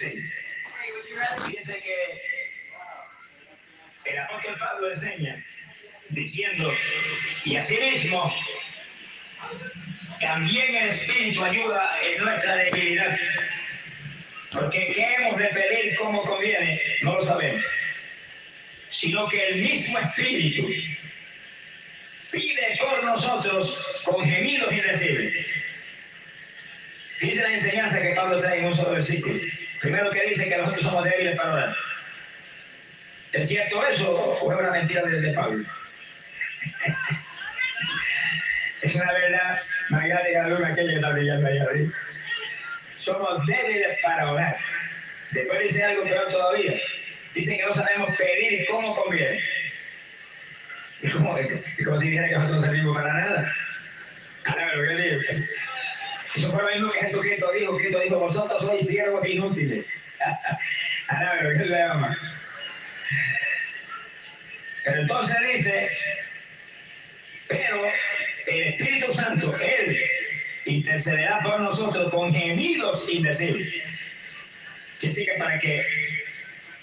16. Dice que el apóstol Pablo enseña diciendo, y asimismo, también el Espíritu ayuda en nuestra debilidad. Porque ¿qué hemos pedir como conviene? No lo sabemos. Sino que el mismo Espíritu pide por nosotros con gemidos indecibles. Dice la enseñanza que Pablo trae en un solo versículo. Primero que dice que nosotros somos débiles para orar. ¿Es cierto eso o es una mentira de, Pablo? es una verdad, María de Luna, aquella que está brillando allá arriba. Somos débiles para orar. Después dice algo peor todavía. Dice que no sabemos pedir cómo conviene. Es como, como si dijera que nosotros no servimos para nada. Ahora lo que digo. Eso fue lo mismo que Jesucristo dijo. Cristo dijo, vosotros sois siervos inútiles. Ahora lo que le llama. Pero entonces dice, pero el Espíritu Santo, Él intercederá por nosotros con gemidos indecibles. Quiere decir que para que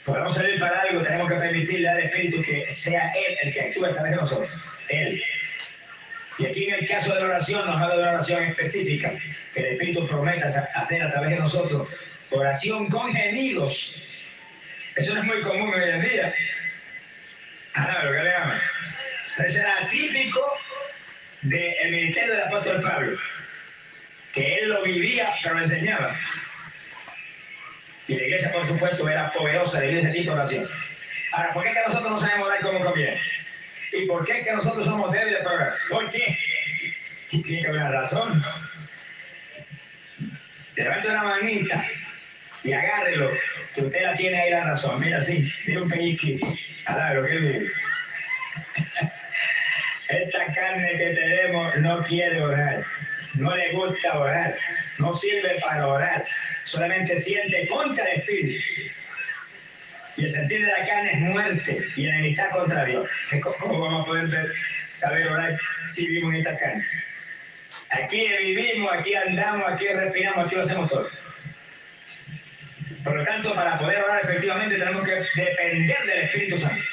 podamos servir para algo tenemos que permitirle al Espíritu que sea Él el que actúe a través de nosotros. Él. Y aquí en el caso de la oración nos habla de una oración específica que el Espíritu prometa hacer a través de nosotros. Oración con gemidos. Eso no es muy común hoy en día. Ah, lo que le llaman. Entonces era típico del ministerio del apóstol Pablo, que él lo vivía, pero lo enseñaba. Y la iglesia, por supuesto, era poderosa de ese tipo de oración. Ahora, ¿por qué que nosotros no sabemos orar como conviene? ¿Y por qué que nosotros somos débiles orar? ¿Por qué? Tiene que haber una razón. Levante una manita y agárrelo, que usted la tiene ahí la razón. Mira, sí, mira un pellizquito. Claro, qué bien. Esta carne que tenemos no quiere orar, no le gusta orar, no sirve para orar, solamente siente contra el espíritu. Y el sentir de la carne es muerte y enemistad contra Dios. ¿Cómo vamos a poder saber orar si vivimos en esta carne? Aquí vivimos, aquí andamos, aquí respiramos, aquí lo hacemos todo. Por lo tanto, para poder orar efectivamente tenemos que depender del Espíritu Santo.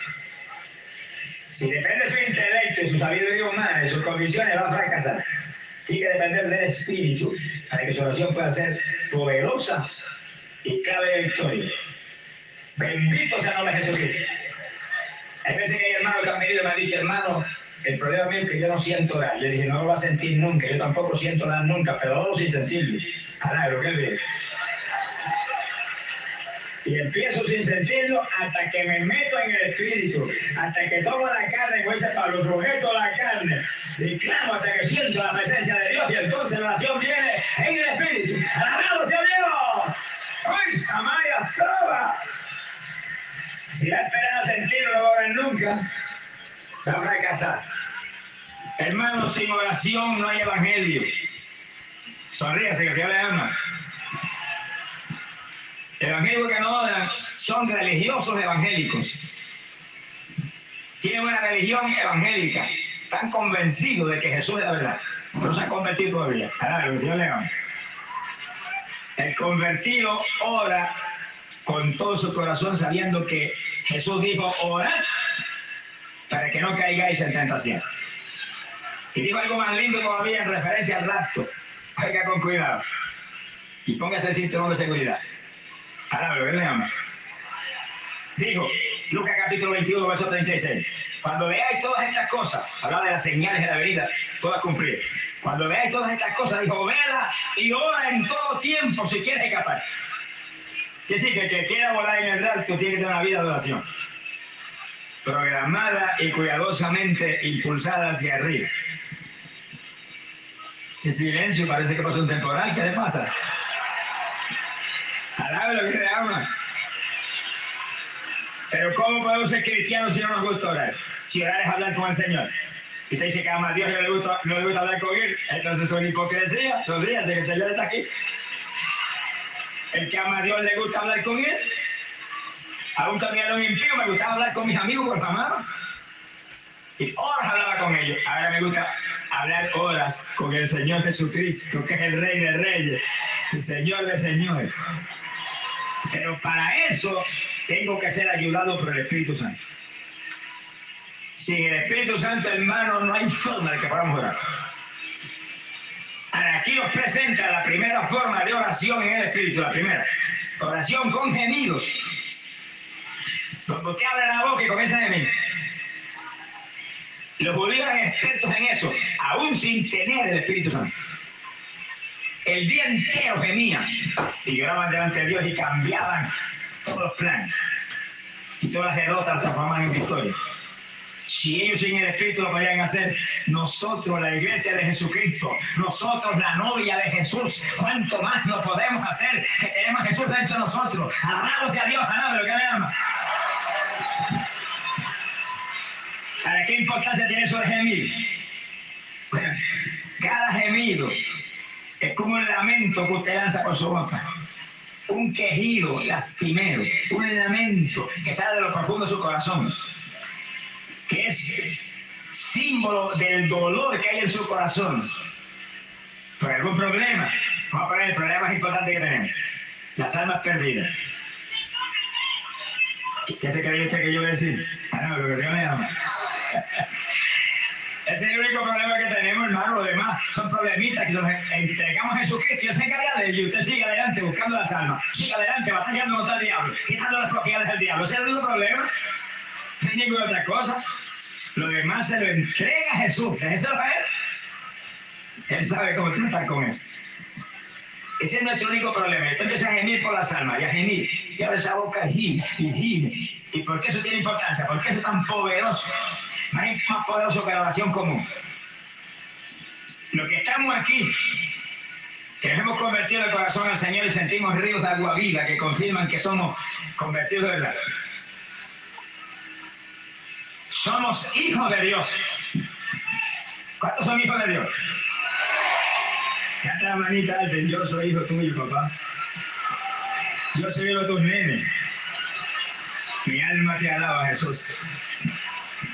Si depende de su intelecto y su sabiduría humana, de sus condiciones, va a fracasar. Tiene que depender del Espíritu para que su oración pueda ser poderosa y cabe victoria. Bendito sea el nombre de Jesucristo. Hay veces que hay hermanos que han venido y me han dicho, hermano, el problema mío es que yo no siento orar. Yo dije, no lo va a sentir nunca. Yo tampoco siento orar nunca, pero oro sin sentirlo. lo que él. Y empiezo sin sentirlo hasta que me meto en el espíritu, hasta que tomo la carne, como dice Pablo, sujeto la carne, y clamo hasta que siento la presencia de Dios, y entonces la oración viene en el espíritu. ¡Alabado sea Dios! ¡Ay, Samaria Soba! Si la esperan a sentirlo, no a ver nunca, va a fracasar. Hermanos, sin oración no hay evangelio. Sonríase que se le ama. Evangélicos que no oran son religiosos evangélicos. Tienen una religión evangélica. Están convencidos de que Jesús es la verdad. No se han convertido todavía. el Señor León. El convertido ora con todo su corazón sabiendo que Jesús dijo, orad para que no caigáis en tentación. Y dijo algo más lindo todavía en referencia al rapto. Oiga con cuidado. Y póngase el cinturón de seguridad. Digo, Lucas capítulo 21, verso 36. Cuando veáis todas estas cosas, hablaba de las señales de la venida, todas cumplidas. Cuando veáis todas estas cosas, dijo, vela y ora en todo tiempo si quieres escapar. Quiere decir que el que quiera volar en el alto tiene que tener una vida de oración. Programada y cuidadosamente impulsada hacia arriba. En silencio, parece que pasó un temporal. ¿Qué le pasa? Alabe lo que le ama. Pero ¿cómo podemos ser cristianos si no nos gusta orar? Si orar es hablar con el Señor. Y usted dice que ama a Dios y no le gusta, no le gusta hablar con Él, entonces es una hipocresía. Sonríase que el Señor está aquí. El que ama a Dios le gusta hablar con Él. A un caminador impío me gustaba hablar con mis amigos por mamá. Y horas hablaba con ellos. Ahora me gusta hablar horas con el Señor Jesucristo, que es el Rey de Reyes, el Señor de Señores. Pero para eso tengo que ser ayudado por el Espíritu Santo. Sin el Espíritu Santo, hermano, no hay forma de que podamos orar. Aquí os presenta la primera forma de oración en el Espíritu, la primera. Oración con gemidos. Cuando usted abre la boca y comienza a gemir. Los judíos eran expertos en eso, aún sin tener el Espíritu Santo. El día entero gemían y lloraban delante de Dios y cambiaban todos los planes. Y todas las derrotas transformaban en victoria. Si ellos sin el Espíritu lo podían hacer, nosotros, la iglesia de Jesucristo, nosotros, la novia de Jesús, ¿cuánto más lo podemos hacer que tenemos a Jesús dentro de nosotros? Alabamos a Dios, alabamos lo que me ama. ¿Para qué importancia tiene eso gemir? Bueno, cada gemido es como un lamento que usted lanza por su boca. Un quejido lastimero, un lamento que sale de lo profundo de su corazón, que es símbolo del dolor que hay en su corazón por algún problema. Vamos a poner el problema más importante que tenemos: las almas perdidas. ¿Qué se cree usted que yo voy a decir? Ah, no, lo que se me llama. Ese es el único problema que tenemos, hermano. Lo demás son problemitas que nos entregamos a Jesucristo y se encarga de ello. Usted sigue adelante buscando las almas. Sigue adelante batallando contra el diablo, quitando las propiedades del diablo. Ese es el único problema. Ninguna otra cosa. Lo demás se lo entrega a Jesús. Déjese ver. Él sabe cómo tratar con eso. Ese es nuestro único problema. Empieza a gemir por las almas y a gemir. Y abre esa boca y gime. ¿Y por qué eso tiene importancia? ¿Por qué eso es tan poderoso? Más, más poderoso que la oración común. Los que estamos aquí, que hemos convertido el corazón al Señor y sentimos ríos de agua viva que confirman que somos convertidos de verdad. Somos hijos de Dios. ¿Cuántos son hijos de Dios? Canta la manita alta, yo soy hijo tuyo, papá. Yo soy hijo de tus nenes. Mi alma te alaba, Jesús.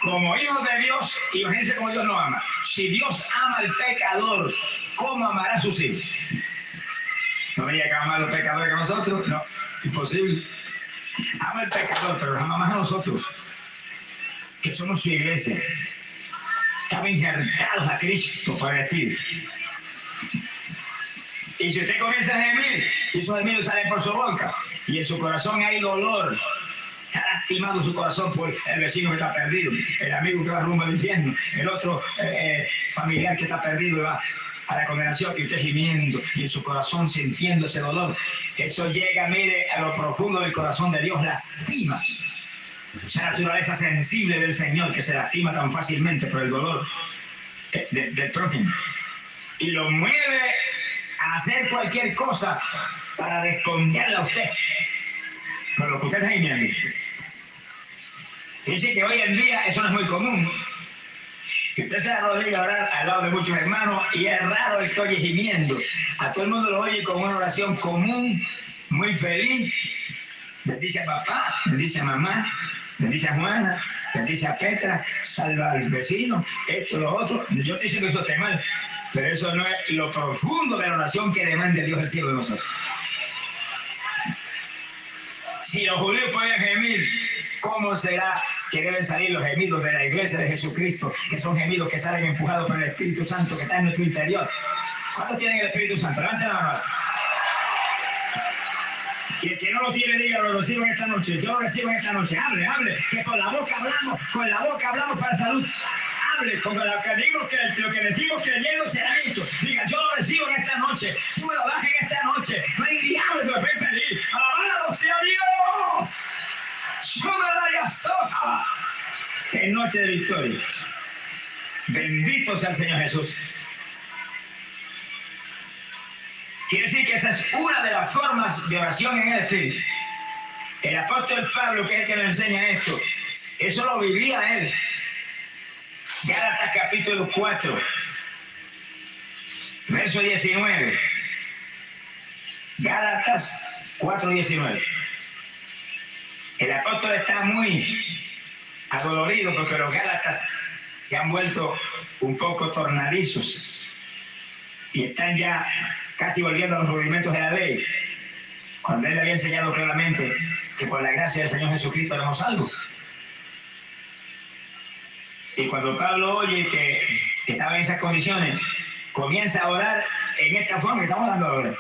Como hijos de Dios, imagínense cómo Dios nos ama. Si Dios ama al pecador, ¿cómo amará a sus hijos? ¿No venía que amar a los pecadores que a nosotros? No, imposible. Ama al pecador, pero ama más a nosotros, que somos su iglesia. Estamos injertados a Cristo el Espíritu. Y si usted comienza a gemir, y esos gemidos salen por su boca, y en su corazón hay dolor, está lastimado su corazón por el vecino que está perdido, el amigo que va rumbo al infierno, el otro eh, familiar que está perdido y va a la condenación, que usted gimiendo y en su corazón sintiendo ese dolor. Eso llega, mire, a lo profundo del corazón de Dios, lastima. Esa naturaleza sensible del Señor que se lastima tan fácilmente por el dolor del prójimo. Y lo mueve a hacer cualquier cosa para responderle a usted por lo que usted está gimiendo. Dice que hoy en día eso no es muy común. Que usted se arrodilla a orar al lado de muchos hermanos y es raro el que oye gimiendo. A todo el mundo lo oye con una oración común, muy feliz. Bendice a papá, bendice a mamá, bendice a Juana, bendice a Petra, salva al vecino, esto, lo otro. Yo te digo que eso está mal, pero eso no es lo profundo de la oración que demanda Dios el cielo de nosotros. Si los judíos pueden gemir, ¿cómo será que deben salir los gemidos de la iglesia de Jesucristo, que son gemidos que salen empujados por el Espíritu Santo que está en nuestro interior? ¿Cuántos tienen el Espíritu Santo? Levanten la mano. Y el que no lo tiene, dígalo, lo recibo en esta noche. Yo lo recibo en esta noche. Hable, hable, que con la boca hablamos, con la boca hablamos para salud. Hable, con lo que digo, que lo que decimos creyendo será hecho. Diga, yo lo recibo en esta noche. Tú me lo das en esta noche. No hay diablo que me pueda impedir. Alabado sea Dios. Qué noche de victoria. Bendito sea el Señor Jesús. Quiere decir que esa es una de las formas de oración en el Espíritu. El apóstol Pablo, que es el que nos enseña esto, eso lo vivía él. Gálatas capítulo 4, verso 19. Gálatas 4, 19. El apóstol está muy adolorido porque los Gálatas se han vuelto un poco tornadizos y están ya casi volviendo a los rudimentos de la ley. Cuando él le había enseñado claramente que por la gracia del Señor Jesucristo éramos algo. Y cuando Pablo oye que estaba en esas condiciones, comienza a orar en esta forma que estamos hablando ahora.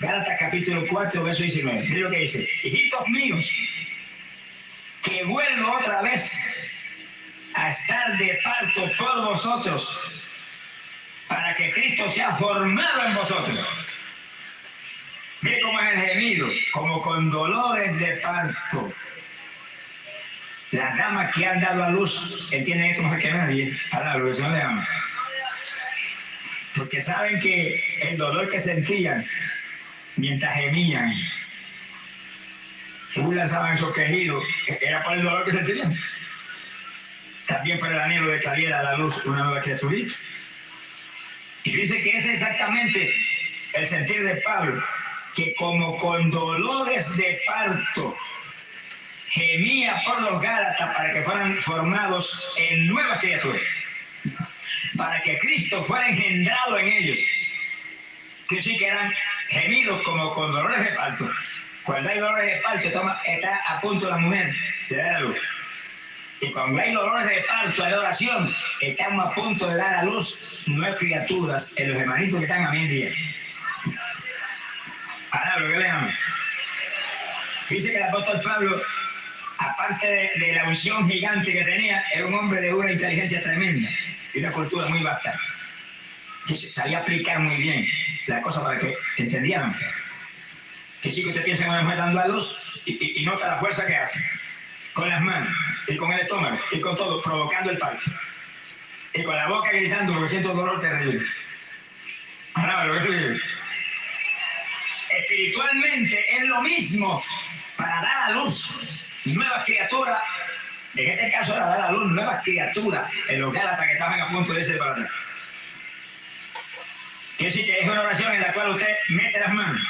Gálatas capítulo 4, verso 19. Mira lo que dice. Hijitos míos, que vuelvo otra vez a estar de parto por vosotros, para que Cristo sea formado en vosotros. Mire cómo es el gemido, como con dolores de parto. Las damas que han dado a luz entienden esto mejor que nadie. Ahora, lo que se le ama. Porque saben que el dolor que sentían mientras gemían, según lanzaban esos quejidos, era por el dolor que sentían. También por el anhelo de que saliera a la luz una nueva criaturita. Y dice que es exactamente el sentir de Pablo, que como con dolores de parto gemía por los Gálatas para que fueran formados en nuevas criaturas, para que Cristo fuera engendrado en ellos. Que sí que eran gemidos como con dolores de parto. Cuando hay dolores de parto, está a punto la mujer de dar a luz. Cuando hay dolores de parto, hay oración, estamos a punto de dar a luz nuevas criaturas en los hermanitos que están a. Ahora, lo que leamos. Dice que el apóstol Pablo, aparte de, la unción gigante que tenía, era un hombre de una inteligencia tremenda y una cultura muy vasta. Que sabía aplicar muy bien la cosa para que entendieran. Que sí que usted piensa en una mujer dando a luz y, y, y nota la fuerza que hace con las manos y con el estómago y con todo, provocando el parto. Y con la boca gritando porque siento dolor terrible. Que Espiritualmente es lo mismo para dar a luz nuevas criaturas. En este caso era dar a luz nuevas criaturas en los Gálatas que estaban a punto de irse para atrás. Quiere decir que es una oración en la cual usted mete las manos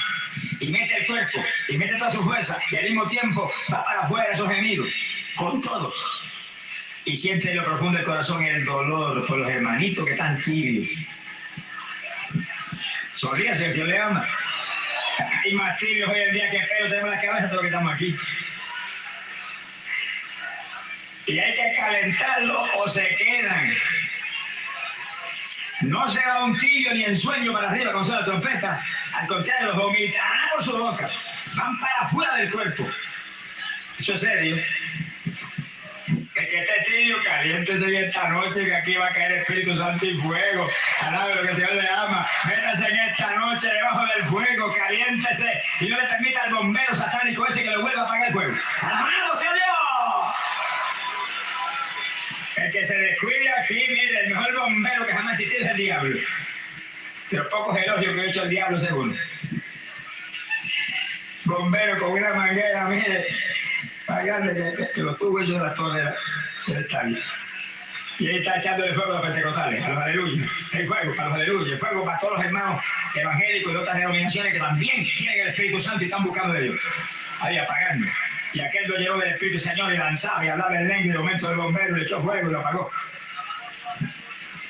y mete el cuerpo y mete toda su fuerza y al mismo tiempo va para afuera esos gemidos con todo. Y siente en lo profundo del corazón el dolor por los hermanitos que están tibios. Sonríase, si le ama. Hay más tibios hoy en día que pelos tenemos la cabeza de lo que estamos aquí. Y hay que calentarlo o se quedan. No se va un tibio ni en sueño para arriba con la trompeta. Al contrario, los vomitarán por su boca. Van para afuera del cuerpo. Eso es serio. El que esté tibio, caliéntese bien esta noche, que aquí va a caer Espíritu Santo y fuego. Alabe lo que el Señor le ama. Métase en esta noche debajo del fuego, caliéntese. Y no le permita al bombero satánico ese que le vuelva a apagar el fuego. ¡Alabado sea Dios! El que se descuide aquí, mire, el mejor bombero que jamás existió es el diablo. Los pocos elogios que ha hecho el diablo, según. Bombero con una manguera, mire, pagarle que, que, que lo tuvo eso de la torre del estadio. Y ahí está echándole fuego a los pentecostales, a los aleluyas. Hay fuego para los aleluyas, fuego para todos los hermanos evangélicos de otras denominaciones que también tienen el Espíritu Santo y están buscando de Dios. Ahí apagando. Y aquel lo llenó del Espíritu Señor y lanzaba y hablaba en lengua y de momento el bombero le echó fuego y lo apagó.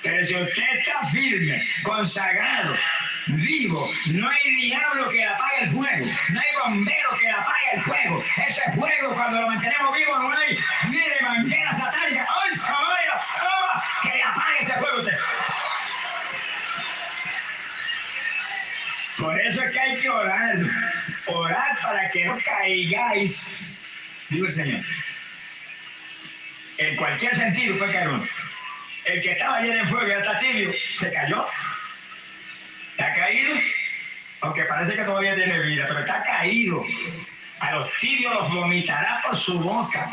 Pero si usted está firme, consagrado, vivo, no hay diablo que apague el fuego, no hay bombero que apague el fuego. Ese fuego, cuando lo mantenemos vivo, no hay, mire, manguera satánica, ¡ay, Samaria! Que apague ese fuego usted. Por eso es que hay que orar, orar para que no caigáis, digo el Señor. En cualquier sentido puede caer uno. El que estaba ayer en fuego y ya está tibio, se cayó. ¿Ha caído? Aunque parece que todavía tiene vida, pero está caído. A los tibios los vomitará por su boca.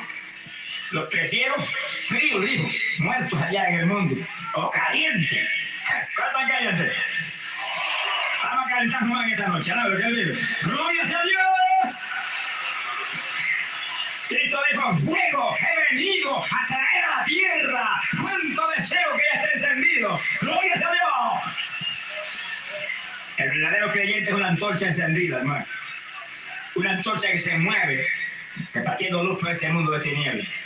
Los prefiero fríos, dijo, muertos allá en el mundo. O calientes. ¿Cuál tan caliente? Vamos a calentar más esta noche, ¿no? ¿Qué? ¡Gloria a Dios! Cristo dijo, fuego, he venido a traer a la tierra. ¿Cuánto deseo que ya esté encendido? ¡Gloria a Dios! El verdadero creyente es una antorcha encendida, hermano. Una antorcha que se mueve, repartiendo luz por este mundo de tinieblas.